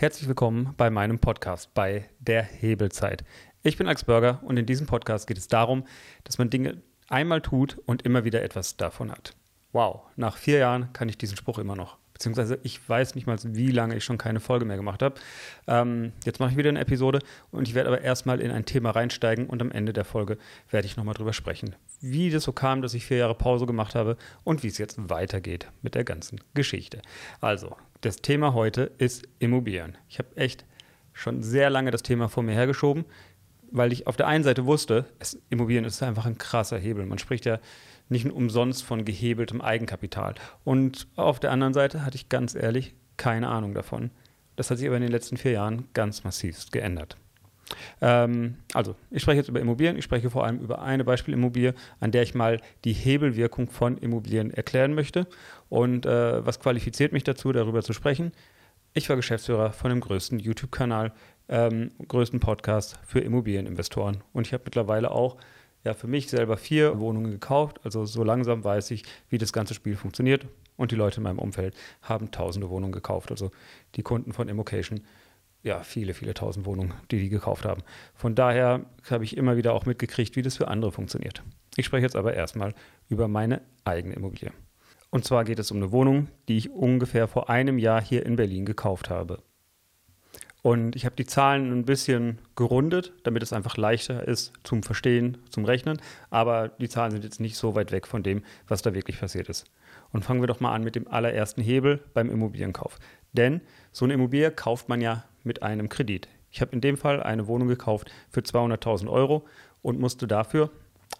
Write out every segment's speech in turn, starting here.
Herzlich willkommen bei meinem Podcast bei der Hebelzeit. Ich bin Alex Burger und in diesem Podcast geht es darum, dass man Dinge einmal tut und immer wieder etwas davon hat. Wow, nach vier Jahren kann ich diesen Spruch immer noch beziehungsweise ich weiß nicht mal, wie lange ich schon keine Folge mehr gemacht habe. Ähm, jetzt mache ich wieder eine Episode und ich werde aber erstmal in ein Thema reinsteigen und am Ende der Folge werde ich nochmal drüber sprechen, wie das so kam, dass ich vier Jahre Pause gemacht habe und wie es jetzt weitergeht mit der ganzen Geschichte. Also, das Thema heute ist Immobilien. Ich habe echt schon sehr lange das Thema vor mir hergeschoben, weil ich auf der einen Seite wusste, es, Immobilien ist einfach ein krasser Hebel. Man spricht ja nicht umsonst von gehebeltem Eigenkapital. Und auf der anderen Seite hatte ich ganz ehrlich keine Ahnung davon. Das hat sich aber in den letzten vier Jahren ganz massiv geändert. Ähm, also, ich spreche jetzt über Immobilien. Ich spreche vor allem über eine Beispielimmobilie, an der ich mal die Hebelwirkung von Immobilien erklären möchte. Und äh, was qualifiziert mich dazu, darüber zu sprechen? Ich war Geschäftsführer von dem größten YouTube-Kanal, ähm, größten Podcast für Immobilieninvestoren. Und ich habe mittlerweile auch ja für mich selber vier Wohnungen gekauft. Also so langsam weiß ich, wie das ganze Spiel funktioniert. Und die Leute in meinem Umfeld haben tausende Wohnungen gekauft. Also die Kunden von Immocation, ja, viele, viele tausend Wohnungen, die die gekauft haben. Von daher habe ich immer wieder auch mitgekriegt, wie das für andere funktioniert. Ich spreche jetzt aber erstmal über meine eigene Immobilie. Und zwar geht es um eine Wohnung, die ich ungefähr vor einem Jahr hier in Berlin gekauft habe. Und ich habe die Zahlen ein bisschen gerundet, damit es einfach leichter ist zum Verstehen, zum Rechnen. Aber die Zahlen sind jetzt nicht so weit weg von dem, was da wirklich passiert ist. Und fangen wir doch mal an mit dem allerersten Hebel beim Immobilienkauf. Denn so eine Immobilie kauft man ja mit einem Kredit. Ich habe in dem Fall eine Wohnung gekauft für 200.000 Euro und musste dafür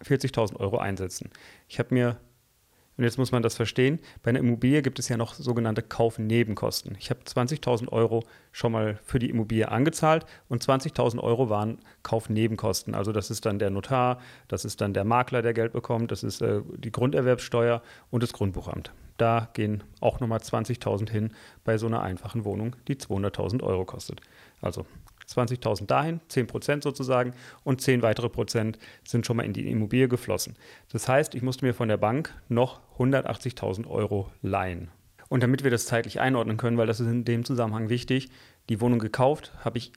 40.000 Euro einsetzen. Ich habe mir und jetzt muss man das verstehen. Bei einer Immobilie gibt es ja noch sogenannte Kaufnebenkosten. Ich habe 20.000 Euro schon mal für die Immobilie angezahlt und 20.000 Euro waren Kaufnebenkosten. Also das ist dann der Notar, das ist dann der Makler, der Geld bekommt, das ist äh, die Grunderwerbssteuer und das Grundbuchamt. Da gehen auch nochmal 20.000 hin bei so einer einfachen Wohnung, die 200.000 Euro kostet. Also 20.000 dahin, 10 Prozent sozusagen und 10 weitere Prozent sind schon mal in die Immobilie geflossen. Das heißt, ich musste mir von der Bank noch 180.000 Euro leihen. Und damit wir das zeitlich einordnen können, weil das ist in dem Zusammenhang wichtig, die Wohnung gekauft habe ich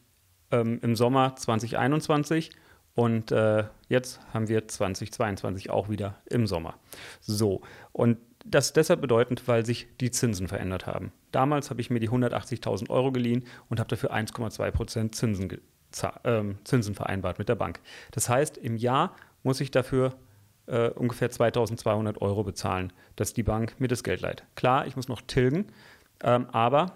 ähm, im Sommer 2021 und äh, jetzt haben wir 2022 auch wieder im Sommer. So, und das ist deshalb bedeutend, weil sich die Zinsen verändert haben. Damals habe ich mir die 180.000 Euro geliehen und habe dafür 1,2 Prozent Zinsen, äh, Zinsen vereinbart mit der Bank. Das heißt, im Jahr muss ich dafür äh, ungefähr 2.200 Euro bezahlen, dass die Bank mir das Geld leiht. Klar, ich muss noch tilgen, ähm, aber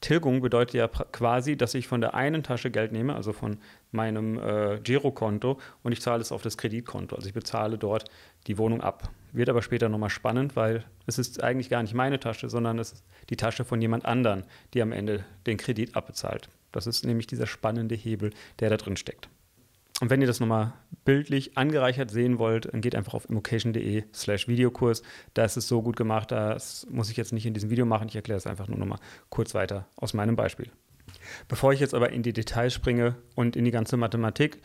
Tilgung bedeutet ja quasi, dass ich von der einen Tasche Geld nehme, also von meinem äh, Girokonto, und ich zahle es auf das Kreditkonto. Also ich bezahle dort die Wohnung ab. Wird aber später nochmal spannend, weil es ist eigentlich gar nicht meine Tasche, sondern es ist die Tasche von jemand anderen, die am Ende den Kredit abbezahlt. Das ist nämlich dieser spannende Hebel, der da drin steckt. Und wenn ihr das nochmal bildlich angereichert sehen wollt, dann geht einfach auf immocation.de slash Videokurs. Da ist es so gut gemacht, das muss ich jetzt nicht in diesem Video machen. Ich erkläre es einfach nur nochmal kurz weiter aus meinem Beispiel. Bevor ich jetzt aber in die Details springe und in die ganze Mathematik,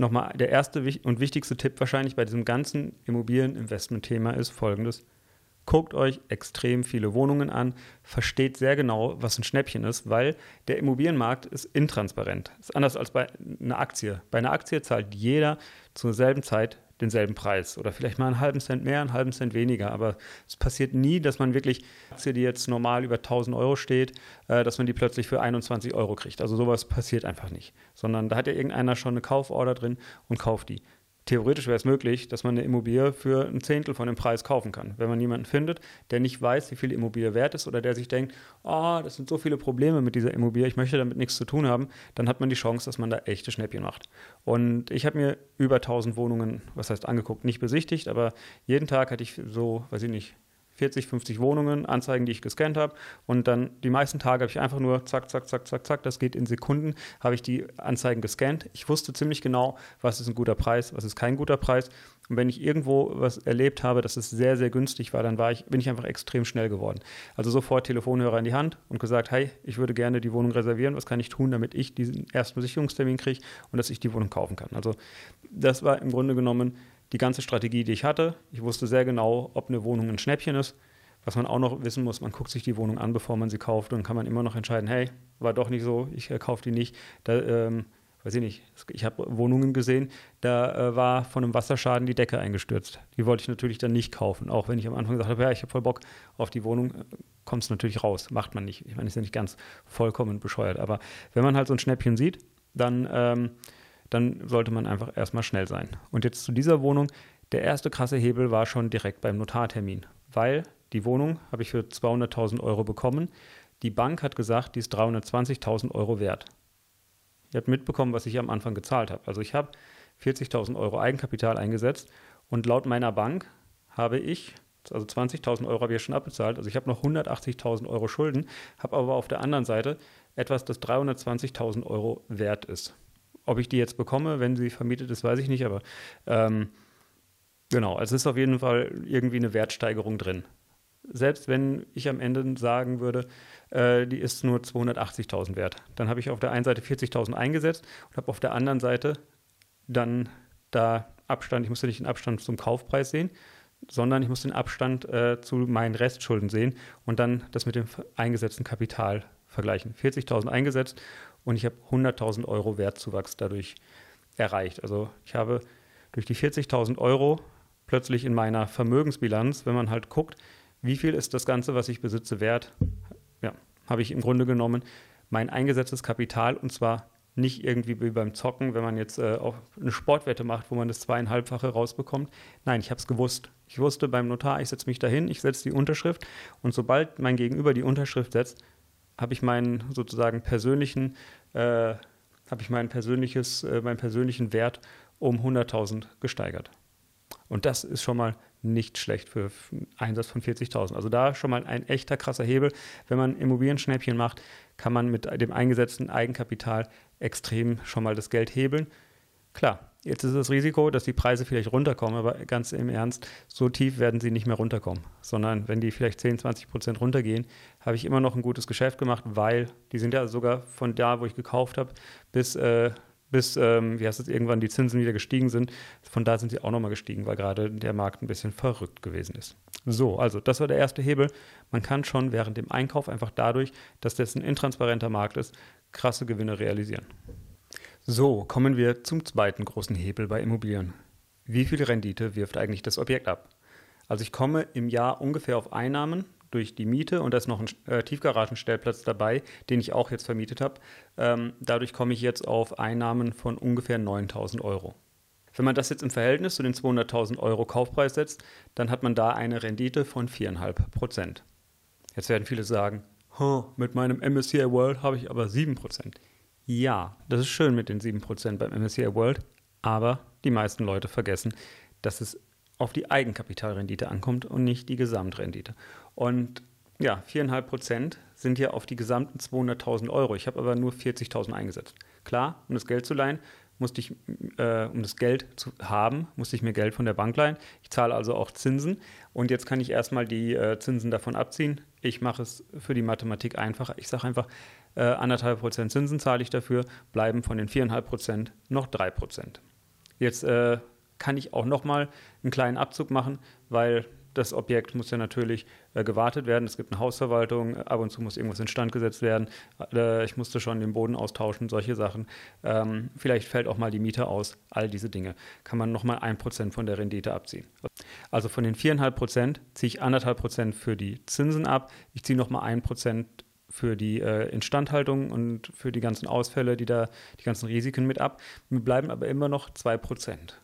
nochmal der erste und wichtigste Tipp wahrscheinlich bei diesem ganzen Immobilieninvestment-Thema ist folgendes. Guckt euch extrem viele Wohnungen an, versteht sehr genau, was ein Schnäppchen ist, weil der Immobilienmarkt ist intransparent. Ist anders als bei einer Aktie. Bei einer Aktie zahlt jeder zur selben Zeit denselben Preis oder vielleicht mal einen halben Cent mehr, einen halben Cent weniger. Aber es passiert nie, dass man wirklich Aktie, die jetzt normal über 1000 Euro steht, äh, dass man die plötzlich für 21 Euro kriegt. Also sowas passiert einfach nicht, sondern da hat ja irgendeiner schon eine Kauforder drin und kauft die theoretisch wäre es möglich, dass man eine Immobilie für ein Zehntel von dem Preis kaufen kann. Wenn man jemanden findet, der nicht weiß, wie viel die Immobilie wert ist oder der sich denkt, oh, das sind so viele Probleme mit dieser Immobilie, ich möchte damit nichts zu tun haben, dann hat man die Chance, dass man da echte Schnäppchen macht. Und ich habe mir über 1000 Wohnungen, was heißt angeguckt, nicht besichtigt, aber jeden Tag hatte ich so, weiß ich nicht, 40, 50 Wohnungen, Anzeigen, die ich gescannt habe. Und dann die meisten Tage habe ich einfach nur zack, zack, zack, zack, zack, das geht in Sekunden, habe ich die Anzeigen gescannt. Ich wusste ziemlich genau, was ist ein guter Preis, was ist kein guter Preis. Und wenn ich irgendwo was erlebt habe, dass es sehr, sehr günstig war, dann war ich, bin ich einfach extrem schnell geworden. Also sofort Telefonhörer in die Hand und gesagt, hey, ich würde gerne die Wohnung reservieren. Was kann ich tun, damit ich diesen ersten Besichtigungstermin kriege und dass ich die Wohnung kaufen kann? Also das war im Grunde genommen die ganze Strategie, die ich hatte. Ich wusste sehr genau, ob eine Wohnung ein Schnäppchen ist, was man auch noch wissen muss, man guckt sich die Wohnung an, bevor man sie kauft und kann man immer noch entscheiden, hey, war doch nicht so, ich äh, kaufe die nicht. Da, ähm, weiß ich nicht, ich habe Wohnungen gesehen, da äh, war von einem Wasserschaden die Decke eingestürzt. Die wollte ich natürlich dann nicht kaufen, auch wenn ich am Anfang gesagt habe, ja, ich habe voll Bock auf die Wohnung, äh, kommt es natürlich raus, macht man nicht. Ich meine, ist ja nicht ganz vollkommen bescheuert, aber wenn man halt so ein Schnäppchen sieht, dann, ähm, dann sollte man einfach erstmal schnell sein. Und jetzt zu dieser Wohnung, der erste krasse Hebel war schon direkt beim Notartermin, weil die Wohnung habe ich für 200.000 Euro bekommen. Die Bank hat gesagt, die ist 320.000 Euro wert. Ihr habt mitbekommen, was ich am Anfang gezahlt habe. Also ich habe 40.000 Euro Eigenkapital eingesetzt und laut meiner Bank habe ich, also 20.000 Euro habe ich ja schon abbezahlt, also ich habe noch 180.000 Euro Schulden, habe aber auf der anderen Seite etwas, das 320.000 Euro wert ist. Ob ich die jetzt bekomme, wenn sie vermietet ist, weiß ich nicht, aber ähm, genau, also es ist auf jeden Fall irgendwie eine Wertsteigerung drin selbst wenn ich am Ende sagen würde, äh, die ist nur 280.000 wert, dann habe ich auf der einen Seite 40.000 eingesetzt und habe auf der anderen Seite dann da Abstand, ich musste nicht den Abstand zum Kaufpreis sehen, sondern ich muss den Abstand äh, zu meinen Restschulden sehen und dann das mit dem eingesetzten Kapital vergleichen. 40.000 eingesetzt und ich habe 100.000 Euro Wertzuwachs dadurch erreicht. Also ich habe durch die 40.000 Euro plötzlich in meiner Vermögensbilanz, wenn man halt guckt, wie viel ist das Ganze, was ich besitze, wert? Ja, habe ich im Grunde genommen mein eingesetztes Kapital und zwar nicht irgendwie wie beim Zocken, wenn man jetzt äh, auch eine Sportwette macht, wo man das zweieinhalbfache rausbekommt. Nein, ich habe es gewusst. Ich wusste beim Notar, ich setze mich dahin, ich setze die Unterschrift und sobald mein Gegenüber die Unterschrift setzt, habe ich meinen sozusagen persönlichen, äh, habe ich mein persönliches, äh, meinen persönlichen Wert um 100.000 gesteigert. Und das ist schon mal nicht schlecht für einen Einsatz von 40.000. Also da schon mal ein echter krasser Hebel. Wenn man Immobilienschnäppchen macht, kann man mit dem eingesetzten Eigenkapital extrem schon mal das Geld hebeln. Klar, jetzt ist das Risiko, dass die Preise vielleicht runterkommen, aber ganz im Ernst, so tief werden sie nicht mehr runterkommen, sondern wenn die vielleicht 10, 20 Prozent runtergehen, habe ich immer noch ein gutes Geschäft gemacht, weil die sind ja sogar von da, wo ich gekauft habe, bis äh, bis, ähm, wie heißt es, irgendwann die Zinsen wieder gestiegen sind. Von da sind sie auch nochmal gestiegen, weil gerade der Markt ein bisschen verrückt gewesen ist. So, also das war der erste Hebel. Man kann schon während dem Einkauf einfach dadurch, dass das ein intransparenter Markt ist, krasse Gewinne realisieren. So, kommen wir zum zweiten großen Hebel bei Immobilien. Wie viel Rendite wirft eigentlich das Objekt ab? Also ich komme im Jahr ungefähr auf Einnahmen durch die Miete und da ist noch ein äh, Tiefgaragenstellplatz dabei, den ich auch jetzt vermietet habe. Ähm, dadurch komme ich jetzt auf Einnahmen von ungefähr 9000 Euro. Wenn man das jetzt im Verhältnis zu den 200.000 Euro Kaufpreis setzt, dann hat man da eine Rendite von 4,5 Prozent. Jetzt werden viele sagen, mit meinem MSCI World habe ich aber 7 Prozent. Ja, das ist schön mit den 7 Prozent beim MSCI World, aber die meisten Leute vergessen, dass es auf die Eigenkapitalrendite ankommt und nicht die Gesamtrendite. Und ja, 4,5 Prozent sind ja auf die gesamten 200.000 Euro. Ich habe aber nur 40.000 eingesetzt. Klar, um das Geld zu leihen, musste ich, äh, um das Geld zu haben, musste ich mir Geld von der Bank leihen. Ich zahle also auch Zinsen und jetzt kann ich erstmal die äh, Zinsen davon abziehen. Ich mache es für die Mathematik einfacher. Ich sage einfach, äh, anderthalb Prozent Zinsen zahle ich dafür, bleiben von den 4,5 Prozent noch 3 Prozent. Jetzt äh, kann ich auch nochmal einen kleinen Abzug machen, weil das Objekt muss ja natürlich äh, gewartet werden. Es gibt eine Hausverwaltung, ab und zu muss irgendwas instand gesetzt werden. Äh, ich musste schon den Boden austauschen, solche Sachen. Ähm, vielleicht fällt auch mal die Miete aus. All diese Dinge kann man nochmal ein Prozent von der Rendite abziehen. Also von den viereinhalb Prozent ziehe ich anderthalb Prozent für die Zinsen ab. Ich ziehe nochmal ein Prozent für die äh, Instandhaltung und für die ganzen Ausfälle, die da, die ganzen Risiken mit ab. Mir bleiben aber immer noch zwei Prozent.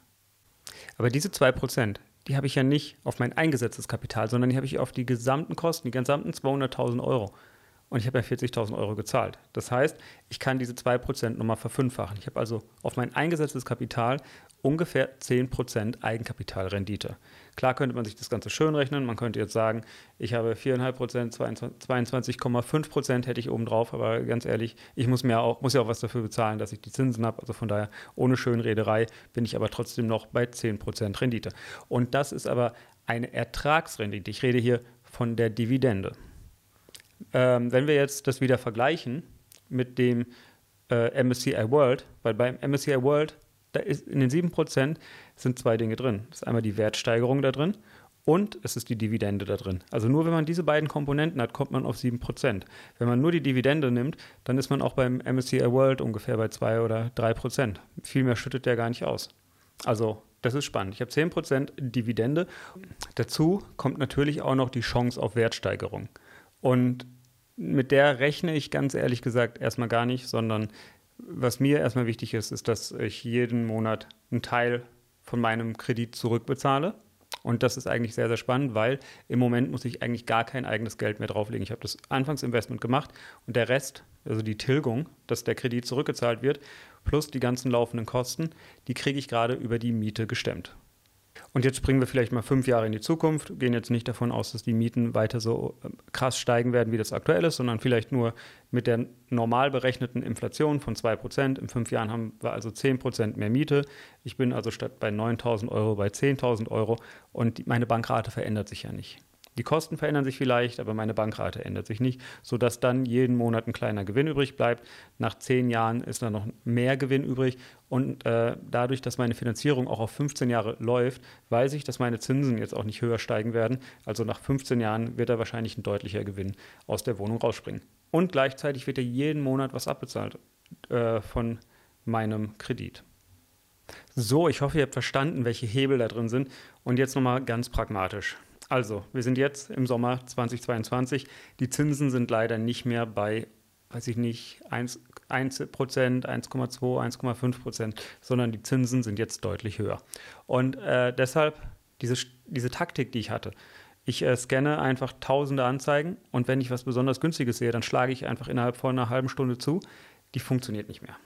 Aber diese 2%, die habe ich ja nicht auf mein eingesetztes Kapital, sondern die habe ich auf die gesamten Kosten, die gesamten 200.000 Euro. Und ich habe ja 40.000 Euro gezahlt. Das heißt, ich kann diese 2% nochmal verfünffachen. Ich habe also auf mein eingesetztes Kapital ungefähr 10% Eigenkapitalrendite. Klar könnte man sich das Ganze schön rechnen. Man könnte jetzt sagen, ich habe 4,5%, 22,5% hätte ich oben drauf. Aber ganz ehrlich, ich muss, mir auch, muss ja auch was dafür bezahlen, dass ich die Zinsen habe. Also von daher, ohne Schönrederei bin ich aber trotzdem noch bei 10% Rendite. Und das ist aber eine Ertragsrendite. Ich rede hier von der Dividende. Ähm, wenn wir jetzt das wieder vergleichen mit dem äh, MSCI World, weil beim MSCI World, da ist in den 7% sind zwei Dinge drin. Das ist einmal die Wertsteigerung da drin und es ist die Dividende da drin. Also nur wenn man diese beiden Komponenten hat, kommt man auf 7%. Wenn man nur die Dividende nimmt, dann ist man auch beim MSCI World ungefähr bei 2 oder 3%. Viel mehr schüttet der gar nicht aus. Also das ist spannend. Ich habe 10% Dividende. Dazu kommt natürlich auch noch die Chance auf Wertsteigerung. Und mit der rechne ich ganz ehrlich gesagt erstmal gar nicht, sondern was mir erstmal wichtig ist, ist, dass ich jeden Monat einen Teil von meinem Kredit zurückbezahle. Und das ist eigentlich sehr, sehr spannend, weil im Moment muss ich eigentlich gar kein eigenes Geld mehr drauflegen. Ich habe das Anfangsinvestment gemacht und der Rest, also die Tilgung, dass der Kredit zurückgezahlt wird, plus die ganzen laufenden Kosten, die kriege ich gerade über die Miete gestemmt. Und jetzt springen wir vielleicht mal fünf Jahre in die Zukunft, gehen jetzt nicht davon aus, dass die Mieten weiter so äh, krass steigen werden, wie das aktuell ist, sondern vielleicht nur mit der normal berechneten Inflation von 2%. In fünf Jahren haben wir also 10% mehr Miete. Ich bin also statt bei 9.000 Euro bei 10.000 Euro und meine Bankrate verändert sich ja nicht. Die Kosten verändern sich vielleicht, aber meine Bankrate ändert sich nicht, sodass dann jeden Monat ein kleiner Gewinn übrig bleibt. Nach zehn Jahren ist dann noch mehr Gewinn übrig. Und äh, dadurch, dass meine Finanzierung auch auf 15 Jahre läuft, weiß ich, dass meine Zinsen jetzt auch nicht höher steigen werden. Also nach 15 Jahren wird da wahrscheinlich ein deutlicher Gewinn aus der Wohnung rausspringen. Und gleichzeitig wird ja jeden Monat was abbezahlt äh, von meinem Kredit. So, ich hoffe, ihr habt verstanden, welche Hebel da drin sind. Und jetzt nochmal ganz pragmatisch. Also, wir sind jetzt im Sommer 2022. Die Zinsen sind leider nicht mehr bei, weiß ich nicht, 1, 1 Prozent, 1,2, 1,5 Prozent, sondern die Zinsen sind jetzt deutlich höher. Und äh, deshalb diese, diese Taktik, die ich hatte, ich äh, scanne einfach tausende Anzeigen und wenn ich was besonders Günstiges sehe, dann schlage ich einfach innerhalb von einer halben Stunde zu. Die funktioniert nicht mehr.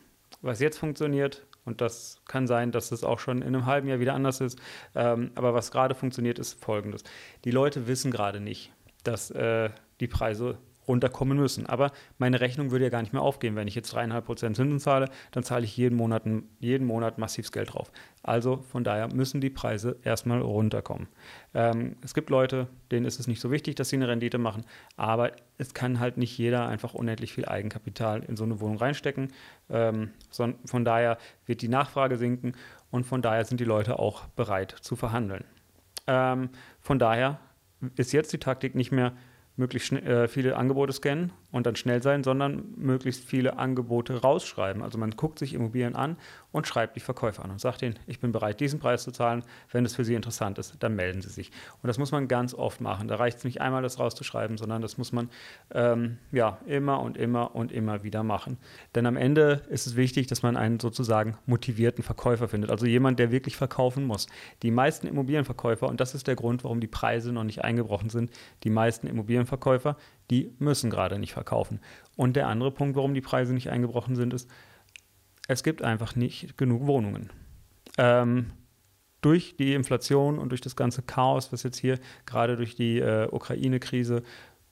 Was jetzt funktioniert, und das kann sein, dass es auch schon in einem halben Jahr wieder anders ist. Ähm, aber was gerade funktioniert, ist Folgendes. Die Leute wissen gerade nicht, dass äh, die Preise runterkommen müssen. Aber meine Rechnung würde ja gar nicht mehr aufgehen. Wenn ich jetzt dreieinhalb Prozent Zinsen zahle, dann zahle ich jeden Monat, jeden Monat massives Geld drauf. Also von daher müssen die Preise erstmal runterkommen. Ähm, es gibt Leute, denen ist es nicht so wichtig, dass sie eine Rendite machen, aber es kann halt nicht jeder einfach unendlich viel Eigenkapital in so eine Wohnung reinstecken. Ähm, von daher wird die Nachfrage sinken und von daher sind die Leute auch bereit zu verhandeln. Ähm, von daher ist jetzt die Taktik nicht mehr, möglichst äh, viele Angebote scannen und dann schnell sein, sondern möglichst viele Angebote rausschreiben. Also man guckt sich Immobilien an und schreibt die Verkäufer an und sagt ihnen, ich bin bereit, diesen Preis zu zahlen. Wenn es für Sie interessant ist, dann melden Sie sich. Und das muss man ganz oft machen. Da reicht es nicht einmal, das rauszuschreiben, sondern das muss man ähm, ja immer und immer und immer wieder machen. Denn am Ende ist es wichtig, dass man einen sozusagen motivierten Verkäufer findet. Also jemand, der wirklich verkaufen muss. Die meisten Immobilienverkäufer, und das ist der Grund, warum die Preise noch nicht eingebrochen sind, die meisten Immobilienverkäufer, die müssen gerade nicht verkaufen. Und der andere Punkt, warum die Preise nicht eingebrochen sind, ist, es gibt einfach nicht genug Wohnungen. Ähm, durch die Inflation und durch das ganze Chaos, was jetzt hier gerade durch die äh, Ukraine-Krise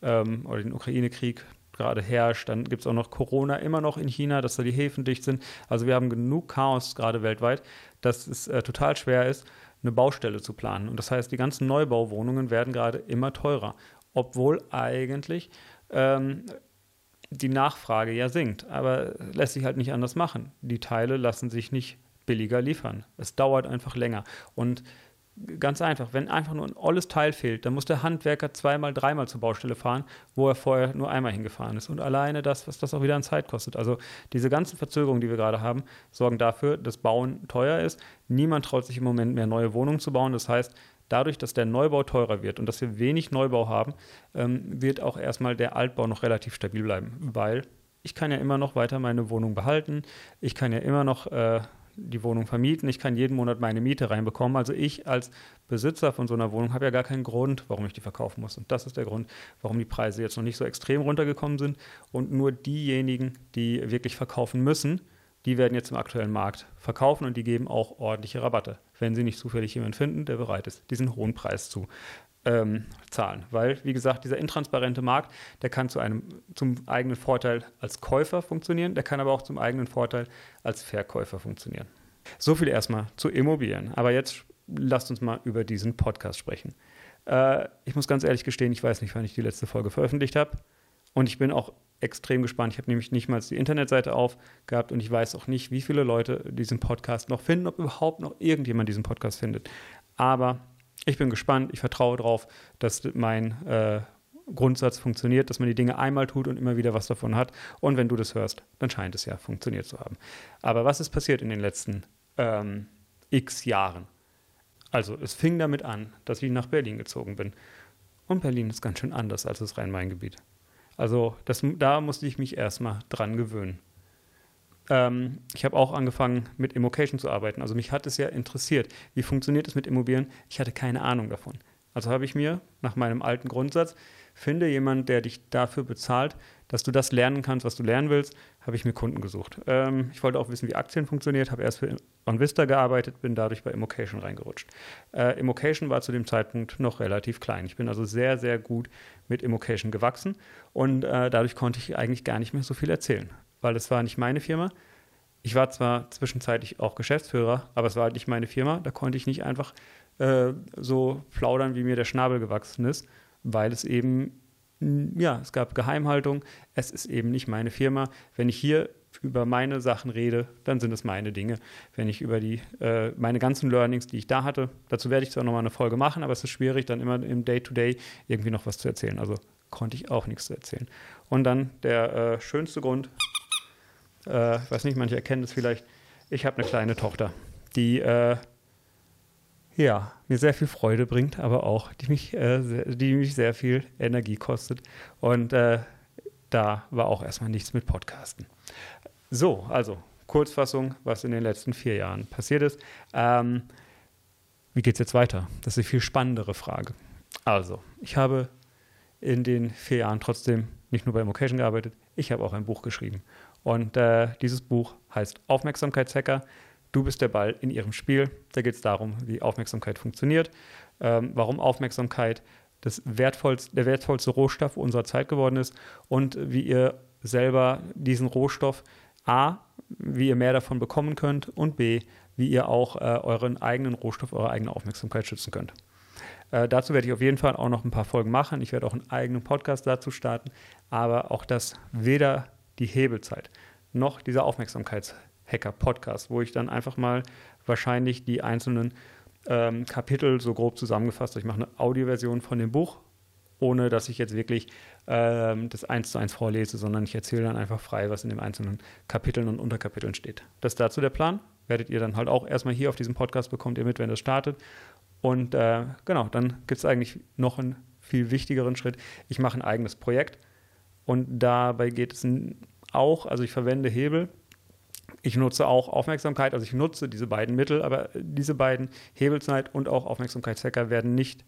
ähm, oder den Ukraine-Krieg gerade herrscht, dann gibt es auch noch Corona immer noch in China, dass da die Häfen dicht sind. Also wir haben genug Chaos gerade weltweit, dass es äh, total schwer ist, eine Baustelle zu planen. Und das heißt, die ganzen Neubauwohnungen werden gerade immer teurer obwohl eigentlich ähm, die Nachfrage ja sinkt. Aber lässt sich halt nicht anders machen. Die Teile lassen sich nicht billiger liefern. Es dauert einfach länger. Und ganz einfach, wenn einfach nur ein olles Teil fehlt, dann muss der Handwerker zweimal, dreimal zur Baustelle fahren, wo er vorher nur einmal hingefahren ist. Und alleine das, was das auch wieder an Zeit kostet. Also diese ganzen Verzögerungen, die wir gerade haben, sorgen dafür, dass Bauen teuer ist. Niemand traut sich im Moment mehr neue Wohnungen zu bauen. Das heißt, dadurch, dass der Neubau teurer wird und dass wir wenig Neubau haben, ähm, wird auch erstmal der Altbau noch relativ stabil bleiben, weil ich kann ja immer noch weiter meine Wohnung behalten, ich kann ja immer noch äh, die Wohnung vermieten, ich kann jeden Monat meine Miete reinbekommen. Also ich als Besitzer von so einer Wohnung habe ja gar keinen Grund, warum ich die verkaufen muss. Und das ist der Grund, warum die Preise jetzt noch nicht so extrem runtergekommen sind und nur diejenigen, die wirklich verkaufen müssen, die werden jetzt im aktuellen Markt verkaufen und die geben auch ordentliche Rabatte, wenn sie nicht zufällig jemanden finden, der bereit ist, diesen hohen Preis zu ähm, zahlen. Weil, wie gesagt, dieser intransparente Markt, der kann zu einem, zum eigenen Vorteil als Käufer funktionieren, der kann aber auch zum eigenen Vorteil als Verkäufer funktionieren. So viel erstmal zu Immobilien. Aber jetzt lasst uns mal über diesen Podcast sprechen. Äh, ich muss ganz ehrlich gestehen, ich weiß nicht, wann ich die letzte Folge veröffentlicht habe. Und ich bin auch extrem gespannt. Ich habe nämlich nicht mal die Internetseite aufgehabt und ich weiß auch nicht, wie viele Leute diesen Podcast noch finden, ob überhaupt noch irgendjemand diesen Podcast findet. Aber ich bin gespannt, ich vertraue darauf, dass mein äh, Grundsatz funktioniert, dass man die Dinge einmal tut und immer wieder was davon hat. Und wenn du das hörst, dann scheint es ja funktioniert zu haben. Aber was ist passiert in den letzten ähm, x Jahren? Also es fing damit an, dass ich nach Berlin gezogen bin. Und Berlin ist ganz schön anders als das Rhein-Main-Gebiet. Also das, da musste ich mich erstmal dran gewöhnen. Ähm, ich habe auch angefangen mit Immocation zu arbeiten. Also mich hat es ja interessiert, wie funktioniert es mit Immobilien. Ich hatte keine Ahnung davon. Also habe ich mir nach meinem alten Grundsatz Finde jemanden, der dich dafür bezahlt, dass du das lernen kannst, was du lernen willst, habe ich mir Kunden gesucht. Ähm, ich wollte auch wissen, wie Aktien funktioniert, habe erst für OnVista gearbeitet, bin dadurch bei Immocation reingerutscht. Äh, Immocation war zu dem Zeitpunkt noch relativ klein. Ich bin also sehr, sehr gut mit Immocation gewachsen und äh, dadurch konnte ich eigentlich gar nicht mehr so viel erzählen, weil es war nicht meine Firma. Ich war zwar zwischenzeitlich auch Geschäftsführer, aber es war halt nicht meine Firma. Da konnte ich nicht einfach äh, so plaudern, wie mir der Schnabel gewachsen ist weil es eben, ja, es gab Geheimhaltung, es ist eben nicht meine Firma. Wenn ich hier über meine Sachen rede, dann sind es meine Dinge. Wenn ich über die, äh, meine ganzen Learnings, die ich da hatte, dazu werde ich zwar nochmal eine Folge machen, aber es ist schwierig, dann immer im Day-to-Day -Day irgendwie noch was zu erzählen. Also konnte ich auch nichts zu erzählen. Und dann der äh, schönste Grund, äh, weiß nicht, manche erkennen das vielleicht, ich habe eine kleine Tochter, die äh, ja, mir sehr viel Freude bringt, aber auch, die mich, äh, sehr, die mich sehr viel Energie kostet. Und äh, da war auch erstmal nichts mit Podcasten. So, also Kurzfassung, was in den letzten vier Jahren passiert ist. Ähm, wie geht es jetzt weiter? Das ist eine viel spannendere Frage. Also, ich habe in den vier Jahren trotzdem nicht nur bei Immocation gearbeitet, ich habe auch ein Buch geschrieben. Und äh, dieses Buch heißt Aufmerksamkeitshacker Du bist der Ball in ihrem Spiel. Da geht es darum, wie Aufmerksamkeit funktioniert, ähm, warum Aufmerksamkeit das wertvollste, der wertvollste Rohstoff unserer Zeit geworden ist und wie ihr selber diesen Rohstoff A, wie ihr mehr davon bekommen könnt und B, wie ihr auch äh, euren eigenen Rohstoff, eure eigene Aufmerksamkeit schützen könnt. Äh, dazu werde ich auf jeden Fall auch noch ein paar Folgen machen. Ich werde auch einen eigenen Podcast dazu starten, aber auch das weder die Hebelzeit noch dieser Aufmerksamkeits Hacker-Podcast, wo ich dann einfach mal wahrscheinlich die einzelnen ähm, Kapitel so grob zusammengefasst. Ich mache eine Audioversion von dem Buch, ohne dass ich jetzt wirklich ähm, das eins zu eins vorlese, sondern ich erzähle dann einfach frei, was in den einzelnen Kapiteln und Unterkapiteln steht. Das ist dazu der Plan. Werdet ihr dann halt auch erstmal hier auf diesem Podcast bekommt ihr mit, wenn das startet. Und äh, genau, dann gibt es eigentlich noch einen viel wichtigeren Schritt. Ich mache ein eigenes Projekt und dabei geht es auch, also ich verwende Hebel, ich nutze auch Aufmerksamkeit, also ich nutze diese beiden Mittel, aber diese beiden Hebelzeit und auch Aufmerksamkeitshacker werden nicht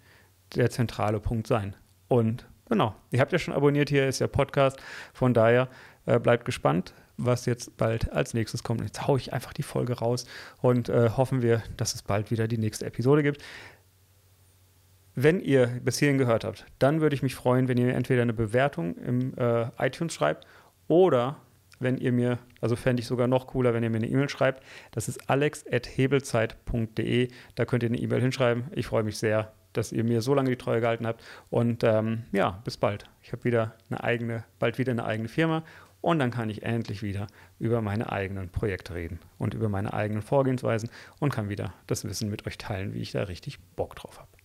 der zentrale Punkt sein. Und genau, ihr habt ja schon abonniert, hier ist der Podcast, von daher äh, bleibt gespannt, was jetzt bald als nächstes kommt. Jetzt haue ich einfach die Folge raus und äh, hoffen wir, dass es bald wieder die nächste Episode gibt. Wenn ihr bis hierhin gehört habt, dann würde ich mich freuen, wenn ihr mir entweder eine Bewertung im äh, iTunes schreibt oder wenn ihr mir, also fände ich sogar noch cooler, wenn ihr mir eine E-Mail schreibt. Das ist alex.hebelzeit.de. Da könnt ihr eine E-Mail hinschreiben. Ich freue mich sehr, dass ihr mir so lange die Treue gehalten habt. Und ähm, ja, bis bald. Ich habe wieder eine eigene, bald wieder eine eigene Firma. Und dann kann ich endlich wieder über meine eigenen Projekte reden und über meine eigenen Vorgehensweisen und kann wieder das Wissen mit euch teilen, wie ich da richtig Bock drauf habe.